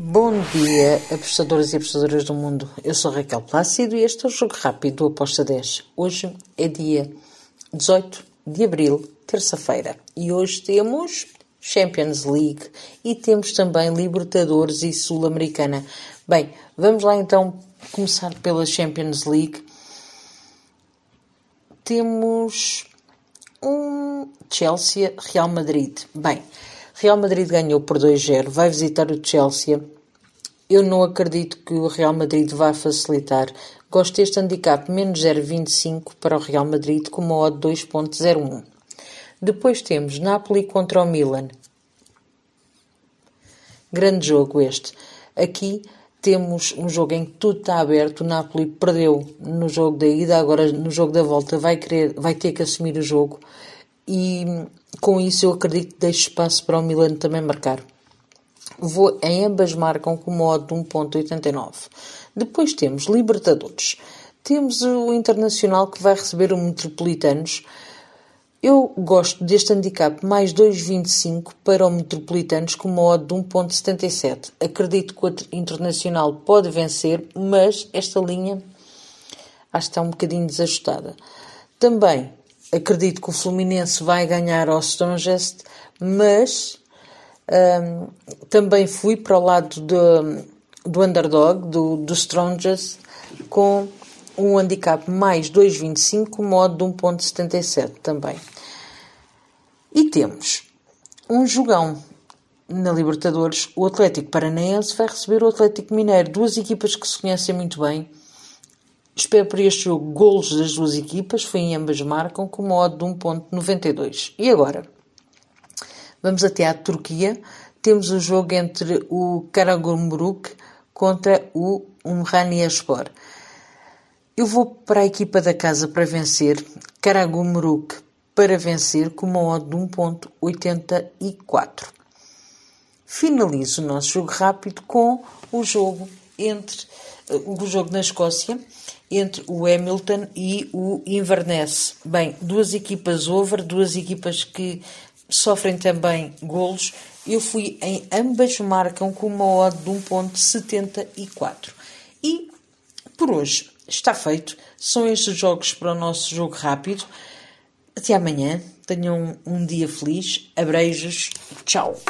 Bom dia, apostadores e apostadoras do mundo. Eu sou Raquel Plácido e este é o Jogo Rápido do Aposta 10. Hoje é dia 18 de abril, terça-feira, e hoje temos Champions League e temos também Libertadores e Sul-Americana. Bem, vamos lá então começar pela Champions League. Temos um Chelsea-Real Madrid. Bem, Real Madrid ganhou por 2-0, vai visitar o Chelsea. Eu não acredito que o Real Madrid vá facilitar. Gosto deste handicap menos 0,25 para o Real Madrid com uma odd 2.01. Depois temos Napoli contra o Milan. Grande jogo este. Aqui temos um jogo em que tudo está aberto. O Napoli perdeu no jogo da ida, agora no jogo da volta vai, querer, vai ter que assumir o jogo e com isso eu acredito que deixe espaço para o Milan também marcar. Vou, em ambas marcam com modo de 1.89. Depois temos Libertadores. Temos o Internacional que vai receber o Metropolitanos. Eu gosto deste handicap mais 2.25 para o Metropolitanos com uma de 1.77. Acredito que o Internacional pode vencer, mas esta linha acho que está um bocadinho desajustada. Também acredito que o Fluminense vai ganhar ao Strongest, mas um, também fui para o lado do, do underdog, do, do Strongest, com um handicap mais 2,25, modo de 1,77 também. E temos um jogão na Libertadores. O Atlético Paranaense vai receber o Atlético Mineiro, duas equipas que se conhecem muito bem Espero para este jogo golos das duas equipas, foi em ambas marcam, com uma odd de 1.92. E agora? Vamos até à Turquia. Temos o jogo entre o Karagümrük contra o Umraniyespor. Eu vou para a equipa da casa para vencer, Karagümrük para vencer com uma odd de 1.84. Finalizo o nosso jogo rápido com o jogo entre o jogo na Escócia entre o Hamilton e o Inverness. Bem, duas equipas over, duas equipas que sofrem também golos. Eu fui em ambas marcam com uma odd de 1.74. E por hoje está feito. São estes jogos para o nosso jogo rápido. Até amanhã. Tenham um dia feliz. Abreijos. Tchau.